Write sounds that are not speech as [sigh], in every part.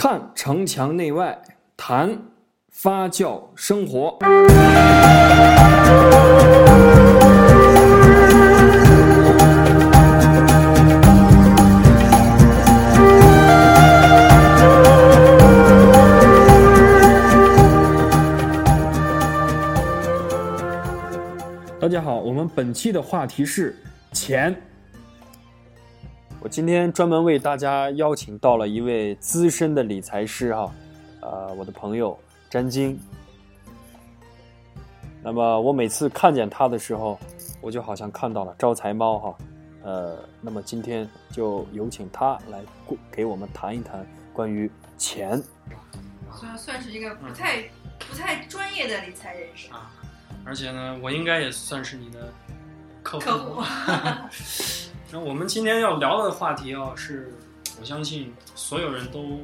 看城墙内外，谈发酵生活。大家好，我们本期的话题是钱。我今天专门为大家邀请到了一位资深的理财师哈，呃，我的朋友詹晶。那么我每次看见他的时候，我就好像看到了招财猫哈，呃，那么今天就有请他来给我们谈一谈关于钱。算算是一个不太、不太专业的理财人士啊。而且呢，我应该也算是你的客户。客户。[laughs] 那我们今天要聊的话题啊，是我相信所有人都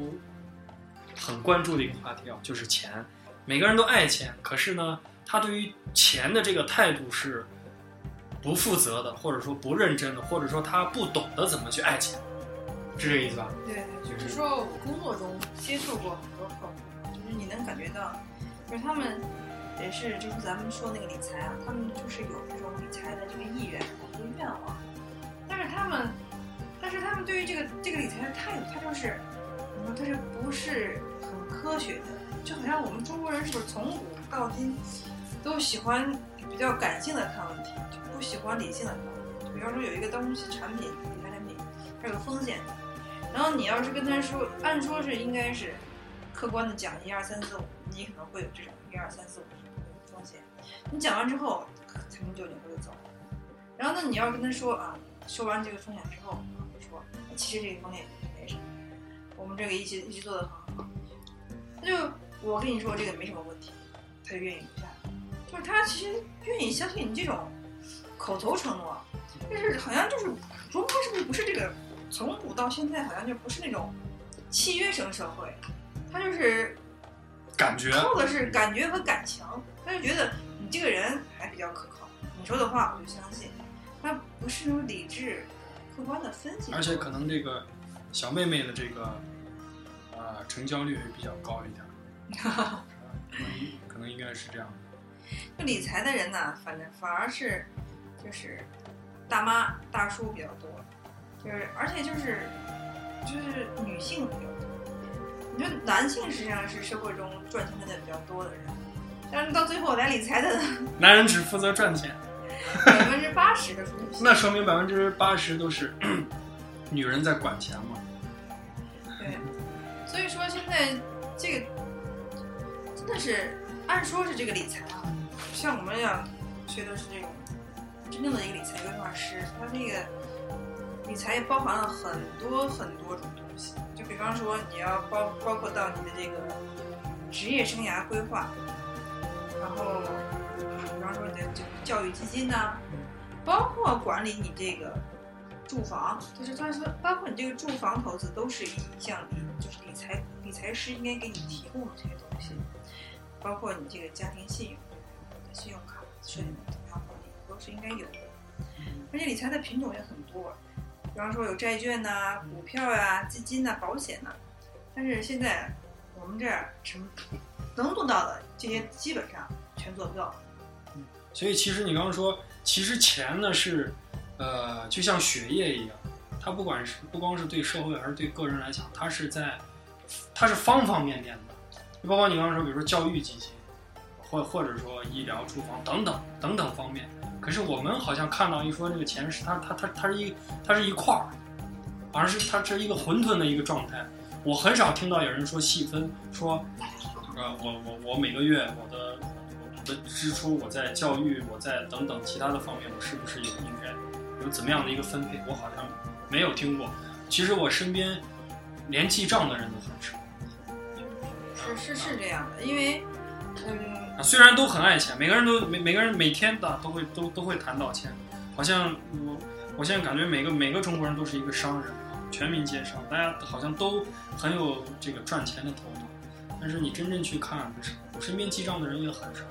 很关注的一个话题啊，就是钱。每个人都爱钱，可是呢，他对于钱的这个态度是不负责的，或者说不认真的，或者说他不懂得怎么去爱钱，是这个意思吧？对对，就是说我工作中接触过很多客户，就是你能感觉到，就是他们。也是，就是咱们说那个理财啊，他们就是有这种理财的这个意愿和愿望，但是他们，但是他们对于这个这个理财的态度，他就是，你说他是不是很科学的？就好像我们中国人是不是从古到今都喜欢比较感性的看问题，就不喜欢理性的看问题。比方说有一个东西产品，理财产品，它有风险，然后你要是跟他说，按说是应该是客观的讲一二三四五，你可能会有这种一二三四五风险。你讲完之后，财能就领着就走。然后呢，你要跟他说啊，说完这个风险之后，就说其实这个风险没什么，我们这个一直一直做的很好。那就我跟你说这个没什么问题，他就愿意留下来。就是他其实愿意相信你这种口头承诺，但是好像就是中国是不是不是这个从古到现在好像就不是那种契约型社会，他就是感觉靠的是感觉和感情，他就觉得。你这个人还比较可靠，你说的话我就相信，他不是那种理智、客观的分析。而且可能这个小妹妹的这个呃成交率比较高一点，[laughs] 可能可能应该是这样的。就理财的人呢，反正反而是就是大妈大叔比较多，就是而且就是就是女性比较多。你说男性实际上是社会中赚钱的比较多的人。但是到最后来理财的男人只负责赚钱，百分之八十的那说明百分之八十都是 [clears throat] 女人在管钱嘛？对，所以说现在这个真的是按说是这个理财啊，像我们要学的是这种真正的一个理财规划师，他那个理财也包含了很多很多种东西，就比方说你要包包括到你的这个职业生涯规划。然后，比方说你的就是教育基金呐，包括管理你这个住房，就是他说，包括你这个住房投资都是一项理，就是理财理财师应该给你提供的这些东西，包括你这个家庭信用、信用卡设定的怎么样管理，都是应该有的。而且理财的品种也很多，比方说有债券呐、股票呀、基金呐、保险呐，但是现在我们这儿什么？能做到的这些基本上全做不到。所以其实你刚刚说，其实钱呢是，呃，就像血液一样，它不管是不光是对社会还是对个人来讲，它是在，它是方方面面的。就包括你刚刚说，比如说教育基金，或或者说医疗、住房等等等等方面。可是我们好像看到一说这个钱是它它它它是一它是一块儿，好像是它是一个混沌的一个状态。我很少听到有人说细分说。呃，我我我每个月我的的支出，我在教育，我在等等其他的方面，我是不是有应该有怎么样的一个分配？我好像没有听过。其实我身边连记账的人都很少。是是是这样的，因为嗯，虽然都很爱钱，每个人都每每个人每天的都会都都会谈到钱，好像我我现在感觉每个每个中国人都是一个商人啊，全民皆商，大家好像都很有这个赚钱的头脑。但是你真正去看，我身边记账的人也很少，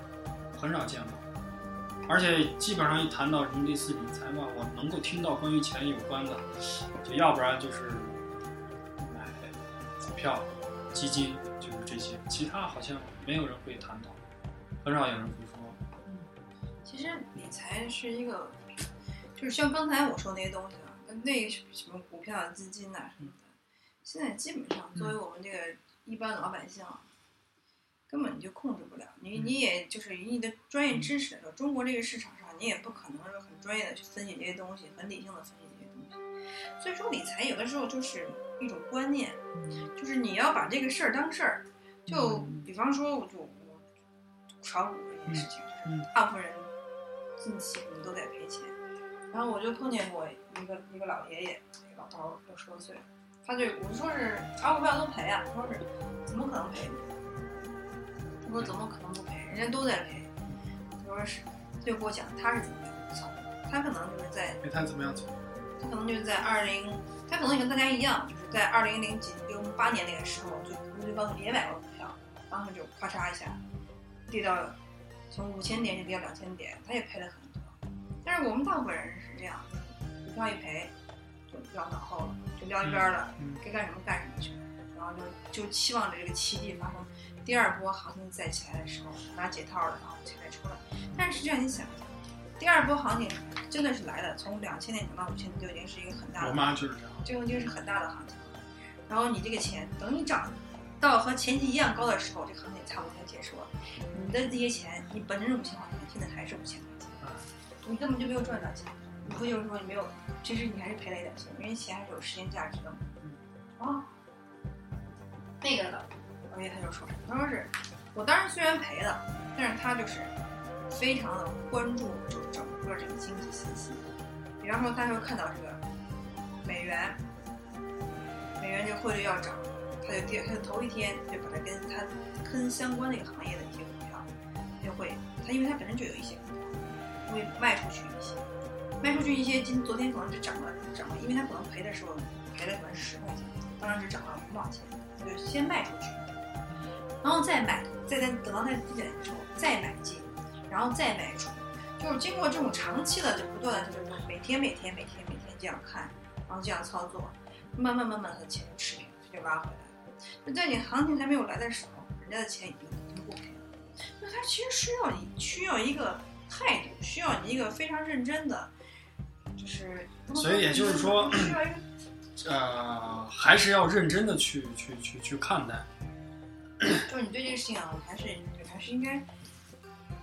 很少见过。而且基本上一谈到什么类似理财嘛，我能够听到关于钱有关的，就要不然就是买股票，基金，就是这些，其他好像没有人会谈到，很少有人会说。其实理财是一个，就是像刚才我说那些东西啊，跟那什么股票啊、基金呐、什么的，现在基本上作为我们这个一般老百姓啊，根本就控制不了。你嗯你也就是以你的专业知识来说，中国这个市场上，你也不可能说很专业的去分析这些东西，很理性的分析这些东西。所以说理财有的时候就是一种观念，就是你要把这个事儿当事儿。就嗯比方说，我就我炒股这件事情，嗯就是大部分人近期可能都在赔钱。然后我就碰见过一个一个老爷爷，老头儿六十多岁，他就我说是炒股票都赔啊，他说是怎么可能赔？我说怎么可能不赔？人家都在赔。他说是，他就给我讲他是怎么样操作，他可能就是在哎，他怎么样做？他可能就是在二零，他可能也跟大家一样，就是在二零零几零八年那个时候，就估计告诉你也买过股票，然后就咔嚓一下跌到从五千点就跌到两千点，他也赔了很多。但是我们大部分人是这样，股票一赔就撂脑后了，就撂一边了，嗯该干什么干什么去了，然后就就期望着这个奇迹发生，第二波行情再起来的时候拿解套了，然后钱再出来。但是实际上你想一下，第二波行情真的是来了，从两千点涨到五千点就已经是一个很大的我妈就是这样。这个已经是很大的行情了。然后你这个钱，等你涨到和前期一样高的时候，这行情差不多才结束了。你的这些钱，你本身是五千块钱，现在还是五千块钱，你根本就没有赚到钱。你不就是说你没有，其实你还是赔了一点钱，因为钱还是有时间价值的嘛。啊，那个老爷他就说，他说是我当时虽然赔了，但是他就是非常的关注就整个这个经济信息。比方说，他就看到这个美元，美元这汇率要涨，他就第他就头一天就把它跟他跟相关的一个行业的一些股票，他就会他因为他本身就有一些股票，会卖出去一些，卖出去一些，今昨天可能只涨了涨了，因为他可能赔的时候赔了可能是十块钱，当然只涨了五毛钱，他就先卖出去，然后再买，再在等到它低点的时候再买进，然后再卖出。就是经过这种长期的，就不断的就是每天每天每天每天这样看，然后这样操作，慢慢慢慢的钱就持平，就拉回来了。就在你行情还没有来的时候，人家的钱已经已经不赔了。那他其实需要你需要一个态度，需要你一个非常认真的，就是所以也就是说呃，还是要认真的去去去去看待。[clears throat] 就是你对这个事情啊，还是还是应该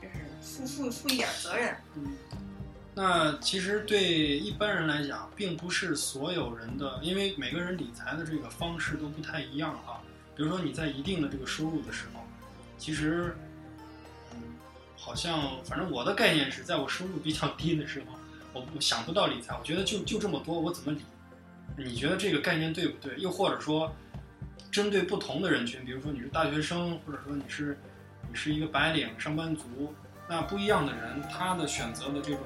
就是负负负一点责任。嗯，那其实对一般人来讲，并不是所有人的，因为每个人理财的这个方式都不太一样啊。比如说你在一定的这个收入的时候，其实，嗯，好像反正我的概念是在我收入比较低的时候，我我想不到理财，我觉得就就这么多，我怎么理？你觉得这个概念对不对？又或者说，针对不同的人群，比如说你是大学生，或者说你是你是一个白领上班族，那不一样的人，他的选择的这种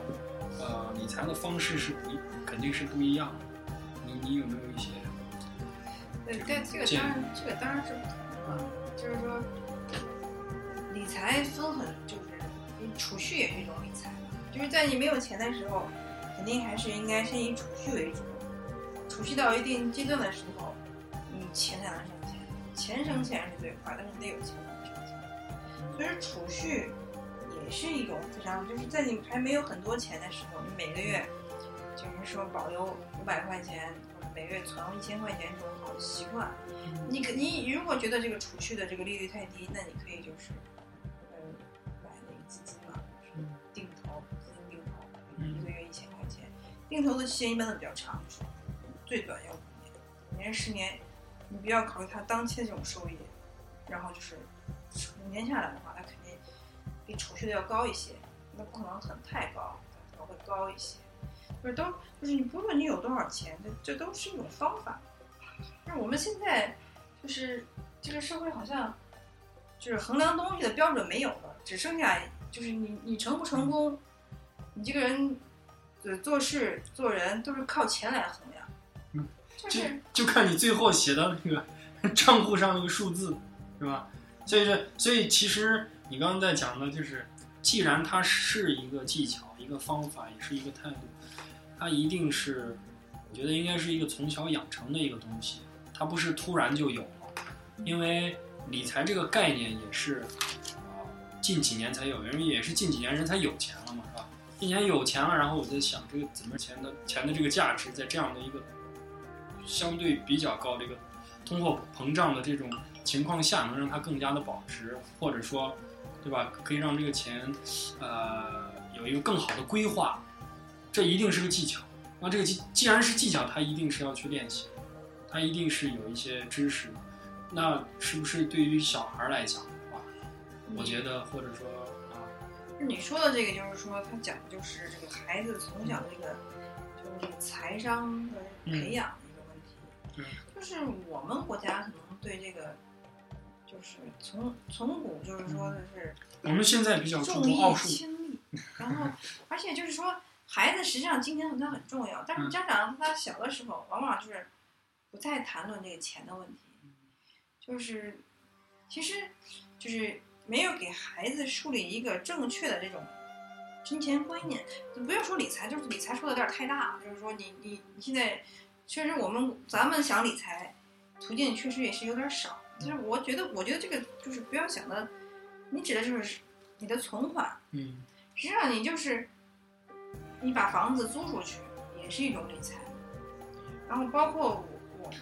呃理财的方式是不，肯定是不一样的。你你有没有一些？对，但，这个当然，这个当然是不同的。就是说，理财分很，就是你储蓄也是一种理财。就是在你没有钱的时候，肯定还是应该先以储蓄为主。储蓄到一定阶段的时候，你钱才能生钱。生钱是最快，但是你得有钱才能生钱。所以储蓄也是一种非常，就是在你还没有很多钱的时候，你每个月就是说保留五百块钱，或者每月存一千块钱这种好的习惯。你可你如果觉得这个储蓄的这个利率太低，那你可以就是，呃，买那个基金嘛，就是定投，基金定投，嗯一个月一千块钱，定投的期限一般都比较长，最短要五年，五年十年，你不要考虑它当期的这种收益，然后就是五年下来的话，它肯定比储蓄的要高一些，那不可能很太高，可能会高一些，就是都就是你不论你有多少钱，这这都是一种方法。就是我们现在就是这个社会好像就是衡量东西的标准没有了，只剩下就是你你成不成功，你这个人做事做人都是靠钱来衡量，嗯就就看你最后写的那个 [laughs] 账户上那个数字，是吧？所以这所以其实你刚刚在讲的就是，既然它是一个技巧、一个方法，也是一个态度，它一定是，我觉得应该是一个从小养成的一个东西，它不是突然就有了，因为理财这个概念也是，呃，近几年才有，因为也是近几年人才有钱了嘛，是吧？近几年有钱了，然后我在想，这个怎么钱的钱的这个价值，在这样的一个相对比较高的一个通货膨胀的这种情况下，能让它更加的保值，或者说，对吧？可以让这个钱，呃，有一个更好的规划，这一定是个技巧。那这个技既然是技巧，它一定是要去练习，它一定是有一些知识的。那是不是对于小孩来讲的话，我觉得或者说啊，你说的这个就是说，他讲的就是这个孩子从小这个就是这个财商的培养的对就是我们国家可能对这个，就是从从古就是说的是我们现在比较重义重奥数，轻利，然后而且就是说，孩子实际上金钱它很重要，但是家长他小的时候往往就是不再谈论这个钱的问题，就是其实就是没有给孩子树立一个正确的这种金钱观念。不要说理财，就是理财说的有点太大了，就是说你你你现在确实我们咱们想理财途径确实也是有点少。就是我觉得，我觉得这个就是不要想的，你指的就是你的存款，嗯实际上你就是你把房子租出去也是一种理财。然后包括我我我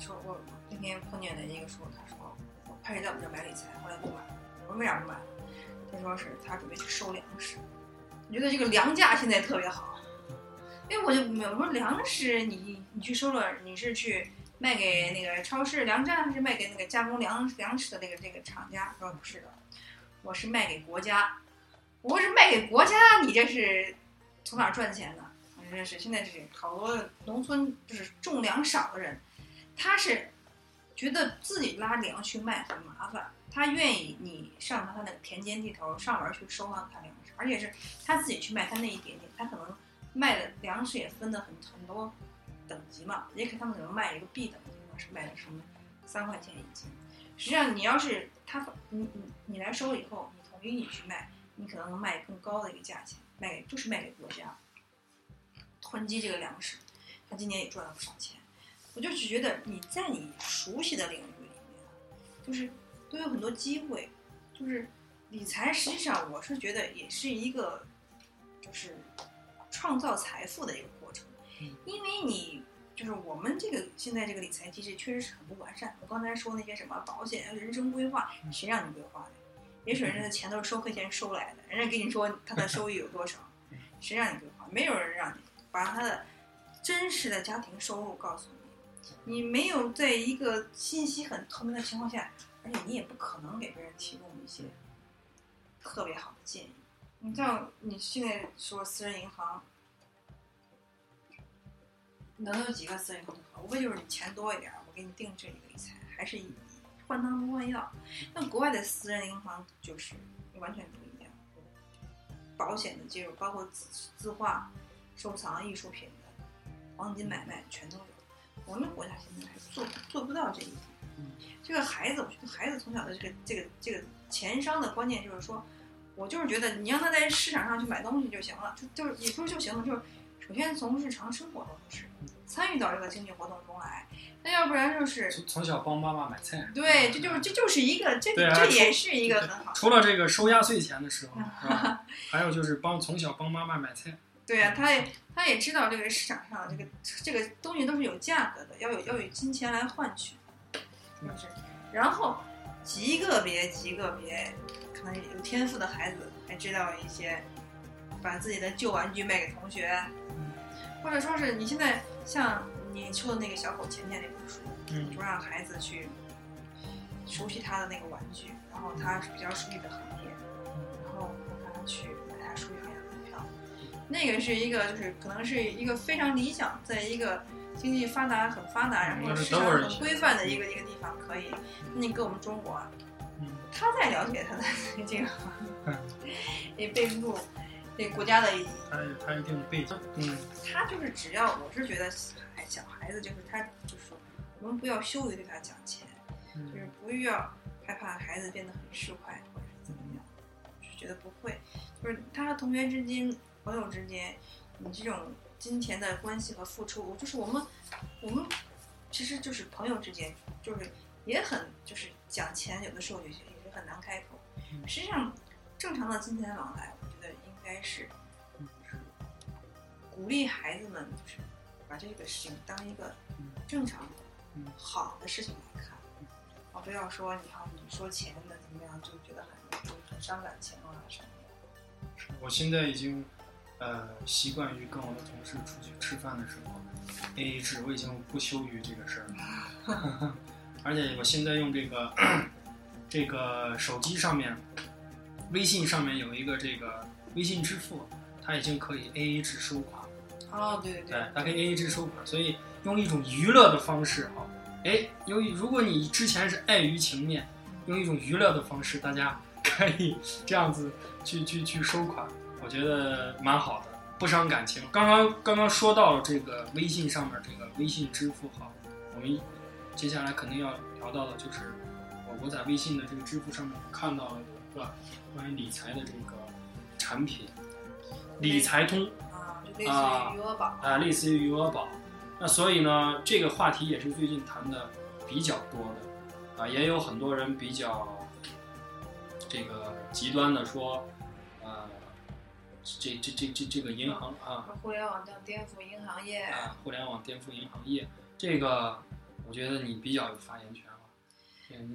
说我那天碰见的一个说，他说我开始在我们这买理财，后来不买了。我说为啥不买了？他说是他准备去收粮食，我觉得这个粮价现在特别好，因为我就没有我说粮食你你去收了，你是去卖给那个超市粮站，还是卖给那个加工粮粮食的那个这个厂家？他说不是的，我是卖给国家。我说是卖给国家，你这是从哪儿赚钱呢？我说这是现在这好多农村就是种粮少的人，他是觉得自己拉粮去卖很麻烦，他愿意你上他那个田间地头上门去收上他粮食，而且是他自己去卖他那一点点，他可能卖的粮食也分的很很多等级嘛，也可他们可能卖一个 B 等级嘛，是卖的什么三块钱一斤。实际上你要是他你你你来收了以后，你统一你去卖。你可能能卖更高的一个价钱，卖就是卖给国家，囤积这个粮食，他今年也赚了不少钱。我就只觉得你在你熟悉的领域里面，就是都有很多机会，就是理财实际上我是觉得也是一个，就是创造财富的一个过程，因为你就是我们这个现在这个理财机制确实是很不完善。我刚才说那些什么保险、人生规划，谁让你规划的？也许人家的钱都是收课钱收来的，人家跟你说 [laughs] 他的收益有多少，谁让你规划？没有人让你把他的真实的家庭收入告诉你，你没有在一个信息很透明的情况下，而且你也不可能给别人提供一些特别好的建议。你像你现在说私人银行，能有几个私人银行好？无非就是你钱多一点，我给你定制一个理财，还是以。换汤不换药，那国外的私人银行就是完全不一样，保险的介入，包括字字画、收藏艺术品的、黄金买卖全都有。我们国家现在还做做不到这一点。这个孩子，我觉得孩子从小的这个这个这个钱商的观念就是说，我就是觉得你让他在市场上去买东西就行了，就就是也不是就行了，就是首先从日常生活中是参与到这个经济活动中来。那要不然就是从从小帮妈妈买菜，对，这就是这就是一个这这也是一个很好。除了这个收压岁钱的时候，[laughs] 是吧？还有就是帮从小帮妈妈买菜，对呀、他也他也知道这个市场上这个这个东西都是有价格的，要有要有金钱来换取，是不是。然后极个别极个别可能有天赋的孩子还知道一些，把自己的旧玩具卖给同学，或者说是你现在像你说的那个小狗钱钱那本书，嗯说让孩子去熟悉他的那个玩具，然后他是比较熟悉的行业，然后让他去买他熟悉行业的股票。那个是一个，就是可能是一个非常理想，在一个经济发达很发达，然后市场很规范的一个一个地方可以。你跟我们中国啊，嗯他在了解他的 [laughs] 这个嗯，也背不住这国家的他他一定的背景，嗯。他就是只要我是觉得哎小孩子就是他就是说我们不要羞于对他讲钱，就是嗯不要害怕孩子变得很市侩或者是怎么样，就是觉得不会，就是他和同学之间、朋友之间，你这种金钱的关系和付出，就是我们我们其实就是朋友之间，就是也很就是讲钱，有的时候也是也是很难开口。嗯实际上，正常的金钱往来，我觉得应该是鼓励孩子们，就是把这个事情当一个嗯正常好的事情来看，而不要说你看你说钱的怎么样，就觉得很就很伤感情啊什么的。我现在已经呃习惯于跟我的同事出去吃饭的时候 A A 制，我已经不羞于这个事儿了。[laughs] 而且我现在用这个这个手机上面，微信上面有一个这个微信支付，它已经可以 A A 制收款。哦，对对对，它可以 A A 制收款，所以用一种娱乐的方式哈，哎，由于如果你之前是碍于情面，用一种娱乐的方式，大家可以这样子去去去收款，我觉得蛮好的，不伤感情。刚刚刚刚说到了这个微信上面这个微信支付哈，我们接下来肯定要聊到的就是我我在微信的这个支付上面看到了一个关于理财的这个产品，理财通。啊，就类似啊于余额宝啊，类似于余额宝。那所以呢，这个话题也是最近谈的比较多的，啊，也有很多人比较这个极端的说，呃，这这这这这个银行啊互联网将颠覆银行业。啊，互联网颠覆银行业，这个我觉得你比较有发言权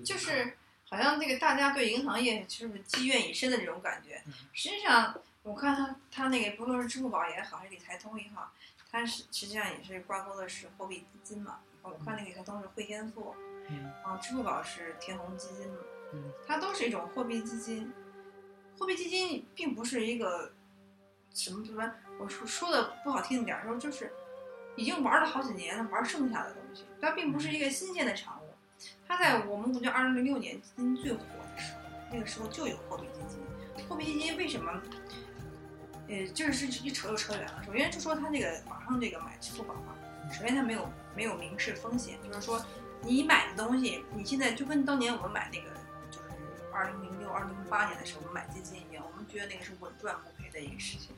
就是好像那个大家对银行业就是积怨已深的这种感觉嗯。实际上，我看他他那个不论是支付宝也好，还是理财通也好，它是实际上也是挂钩的是货币基金嘛。我看那个理财通是汇添富，嗯然后支付宝是天弘基金嘛嗯，它都是一种货币基金。货币基金并不是一个什么什么，我说说的不好听一点儿说，就是已经玩了好几年了，玩剩下的东西，它并不是一个新鲜的产物。它在我们国家二零零六年基金最火的时候，那个时候就有货币基金。货币基金为什么？呃，就是一扯就扯远了。首先就说它这个网上这个买支付宝嘛，首先它没有没有明示风险，就是说你买的东西，你现在就跟当年我们买那个就是二零零六、二零零八年的时候我们买基金一样，我们觉得那个是稳赚不赔的一个事情。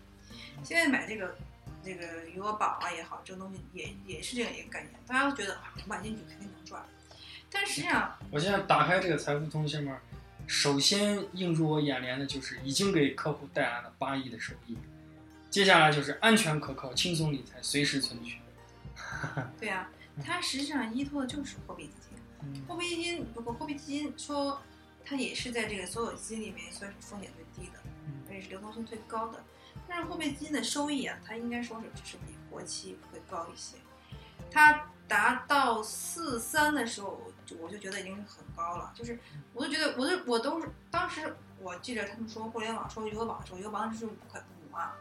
现在买这个这个余额宝啊也好，这个东西也也是这样一个概念，大家都觉得啊，我买进去肯定能赚，但实际上我现在打开这个财富通下面，首先映入我眼帘的就是已经给客户带来了八亿的收益，接下来就是安全可靠、轻松理财、随时存取。[laughs] 对呀、它实际上依托的就是货币基金。嗯货币基金，不过货币基金说它也是在这个所有基金里面算是风险最低的，嗯而且是流动性最高的。但是货币基金的收益啊，它应该说是只是比活期会高一些。它达到四三的时候，我就我就觉得已经很高了。就是我就觉得，我就我都是当时我记得他们说互联网说余额宝的时候，余额宝是五块五嘛，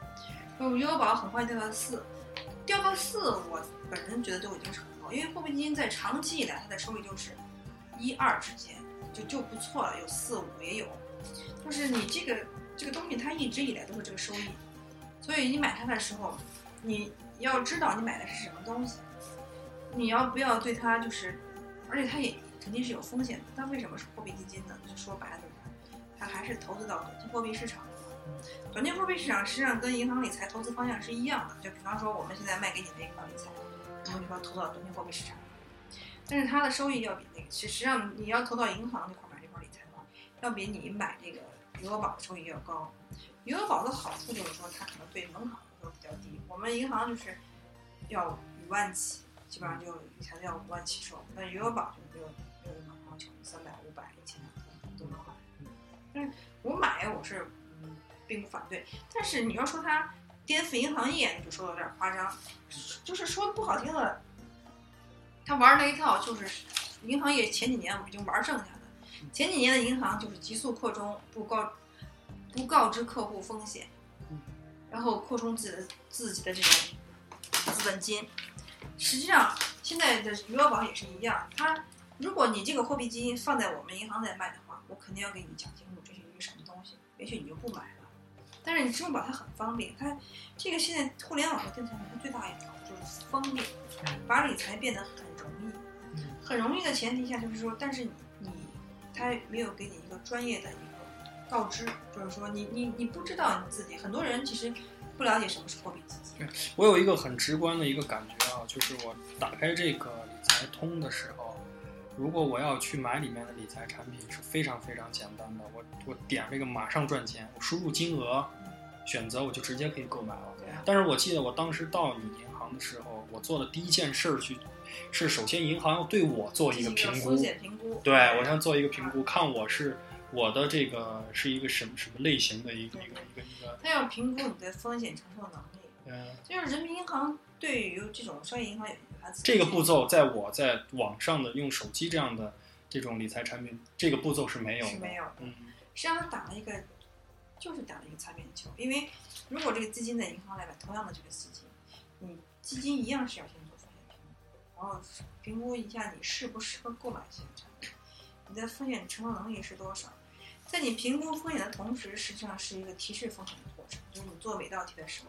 然后余额宝很快掉到四，掉到四，我本人觉得都已经是很高，因为货币基金在长期以来它的收益就是一二之间，就就不错了，有四五也有，就是你这个这个东西它一直以来都是这个收益，所以你买它的时候，你要知道你买的是什么东西，你要不要对它就是，而且它也肯定是有风险的，它为什么是货币基金呢？就说白了，它还是投资到短期货币市场。短期货币市场实际上跟银行理财投资方向是一样的，就比方说我们现在卖给你的银行理财，然后你说投到短期货币市场，但是它的收益要比那个，其实际上你要投到银行那块买这块理财的话，要比你买这个余额宝的收益要高。余额宝的好处就是说它可能对门槛会比较低，我们银行就是要五万起，基本上就理财都要五万起售，那余额宝就没有没有那么要求，三百、五百、一千都能买。但是我买我是嗯并不反对，但是你要说它颠覆银行业，你就说的有点夸张，就是说的不好听的，他玩那一套就是银行业前几年我们已经玩剩下的，前几年的银行就是急速扩充，不告不告知客户风险，然后扩充自己的自己的这种资本金。实际上，现在的余额宝也是一样，它如果你这个货币基金放在我们银行在卖的话，我肯定要给你讲清楚这是一个什么东西，也许你就不买了。但是你支付宝它很方便，它这个现在互联网的跟产品它最大一条就是方便，把理财变得很容易。很容易的前提下就是说，但是你你他没有给你一个专业的一个告知，就是说你你你不知道你自己，很多人其实不了解什么是货币基金。我有一个很直观的一个感觉啊，就是我打开这个理财通的时候，如果我要去买里面的理财产品，是非常非常简单的，我我点这个马上赚钱，我输入金额，选择我就直接可以购买了。但是我记得我当时到你银行的时候，我做的第一件事儿去，是首先银行要对我做一个评估风，险评估。对我想做一个评估，看我是我的这个是一个什么什么类型的一个一个一个一个，他要评估你的风险承受能力。嗯，就是人民银行对于这种商业银行有它这个步骤在我在网上的用手机这样的这种理财产品，这个步骤是没有的，是没有的。嗯实际上他打了一个，就是打了一个擦边球。因为如果这个资金在银行来买同样的这个资金，你基金一样是要先做风险评估，然后评估一下你适不适合购买这些产品，你的风险承受能力是多少。在你评估风险的同时，实际上是一个提示风险的过程。就是你做每道题的时候，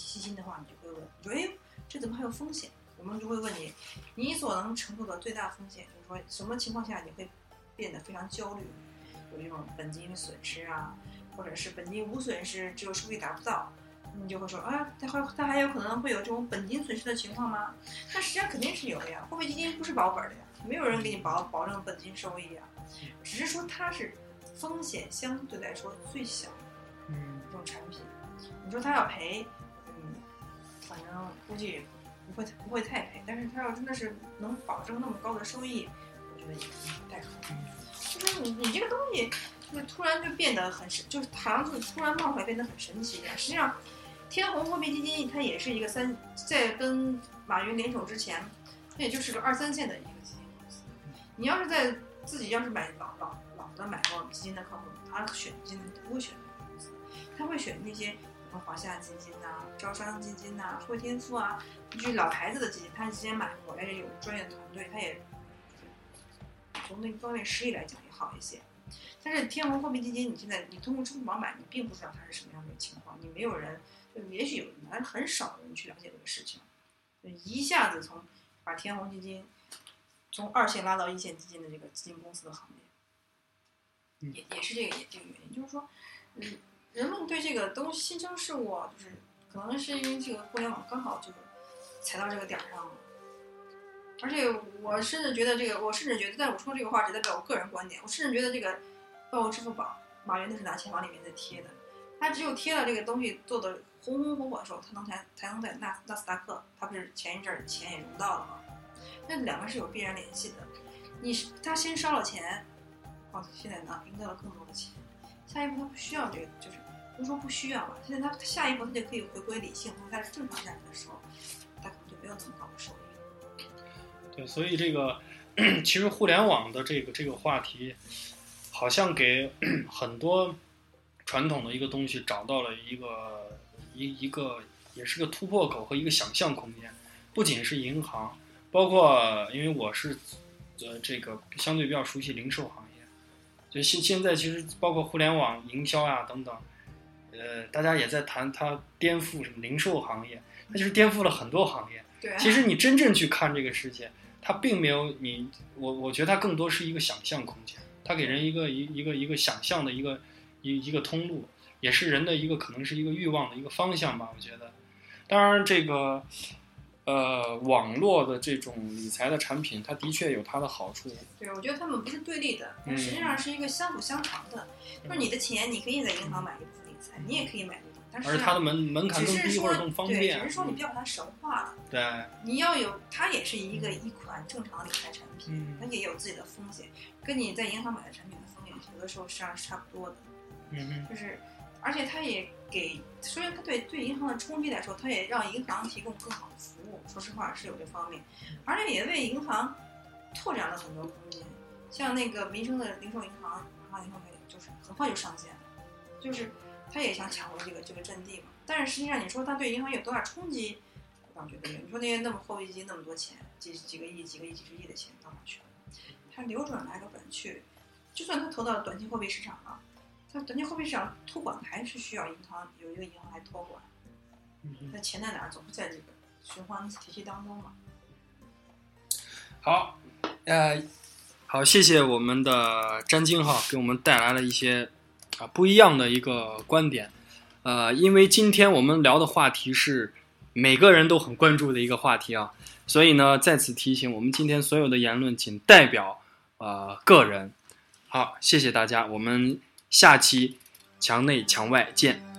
你细心的话，你就会问，你说哎，这怎么还有风险？我们就会问你，你所能承受的最大风险，就是说什么情况下你会变得非常焦虑？有这种本金损失啊，或者是本金无损失，只有收益达不到，你就会说啊，它还它还有可能会有这种本金损失的情况吗？那实际上肯定是有的呀，货币基金不是保本的呀，没有人给你保保证本金收益呀，只是说它是风险相对来说最小的嗯一种产品。你说它要赔，嗯，反正估计不会不会太赔，但是他要真的是能保证那么高的收益，我觉得也不太可能。就是你你这个东西，就突然就变得很神，就是好像是突然冒出来变得很神奇一样。实际上，天弘货币基金它也是一个三，在跟马云联手之前，它也就是个二三线的一个基金公司。你要是在自己要是买老老老的买过基金的客户，他选基金不会选这个公司，他会选那些。什么华夏基金呐、招商基金呐、汇添富啊，就是老牌子的基金，他之前买过，而且有专业的团队，他也从那方面实力来讲也好一些。但是天弘货币基金，你现在你通过支付宝买，你并不知道它是什么样的情况，你没有人，就也许有人，但是很少人去了解这个事情，就一下子从把天弘基金从二线拉到一线基金的这个基金公司的行列，嗯。也也是这个也这个原因，就是说，嗯，人们对这个东西新生事物，就是可能是因为这个互联网刚好就踩到这个点儿上了。而且我甚至觉得这个，我甚至觉得，但我说这个话只代表我个人观点。我甚至觉得这个，包括支付宝，马云都是拿钱往里面在贴的。他只有贴了这个东西做的红红火火的时候，他能才才能在纳纳斯达克，他不是前一阵儿钱也融到了吗？那两个是有必然联系的。你是他先烧了钱，哦，现在呢赢得了更多的钱，下一步他不需要这个，就是不说不需要吧？现在他下一步他就可以回归理性，或者在正常价值的时候，他可能就没有这么高的收益。对，所以这个 [clears throat] 其实互联网的这个这个话题，好像给 [clears throat] 很多传统的一个东西找到了一个一一个也是个突破口和一个想象空间。不仅是银行，包括因为我是呃这个相对比较熟悉零售行业，就现现在其实包括互联网营销啊等等，呃，大家也在谈它颠覆什么零售行业，它就是颠覆了很多行业。对、啊，其实你真正去看这个世界，它并没有你我我觉得它更多是一个想象空间，它给人一个一一个一个想象的一个一一个通路，也是人的一个可能是一个欲望的一个方向吧。我觉得，当然这个呃网络的这种理财的产品，它的确有它的好处。对，我觉得他们不是对立的，嗯实际上是一个相辅相成的。就是你的钱，你可以在银行买一部分你也可以买这种，但是它的门门槛更低更方对，便。只是说你不要把它神化了。对，你要有，它也是一个一款正常的理财产品，嗯它也有自己的风险，跟你在银行买的产品的风险有的时候实际上是差不多的。嗯哼，就是，而且它也给，虽然它对对银行的冲击来说，它也让银行提供更好的服务。说实话是有这方面，而且也为银行拓展了很多空间。像那个民生的零售银行，马上银行也就是很快就上线了，就是它也想抢回这个这个阵地嘛。但是实际上你说他对银行有多大冲击，我倒觉得没有。你说那些那么货币基金那么多钱，几几个亿、几个亿、几十亿的钱到哪去了？它流转来流转去，就算他投到短期货币市场了。它短期货币市场托管还是需要银行有一个银行来托管。那钱在哪儿，总是在这个循环体系当中嘛。好，呃，好，谢谢我们的詹晶哈，给我们带来了一些啊不一样的一个观点。呃，因为今天我们聊的话题是每个人都很关注的一个话题啊，所以呢，在此提醒，我们今天所有的言论仅代表呃个人。好，谢谢大家，我们下期墙内墙外见。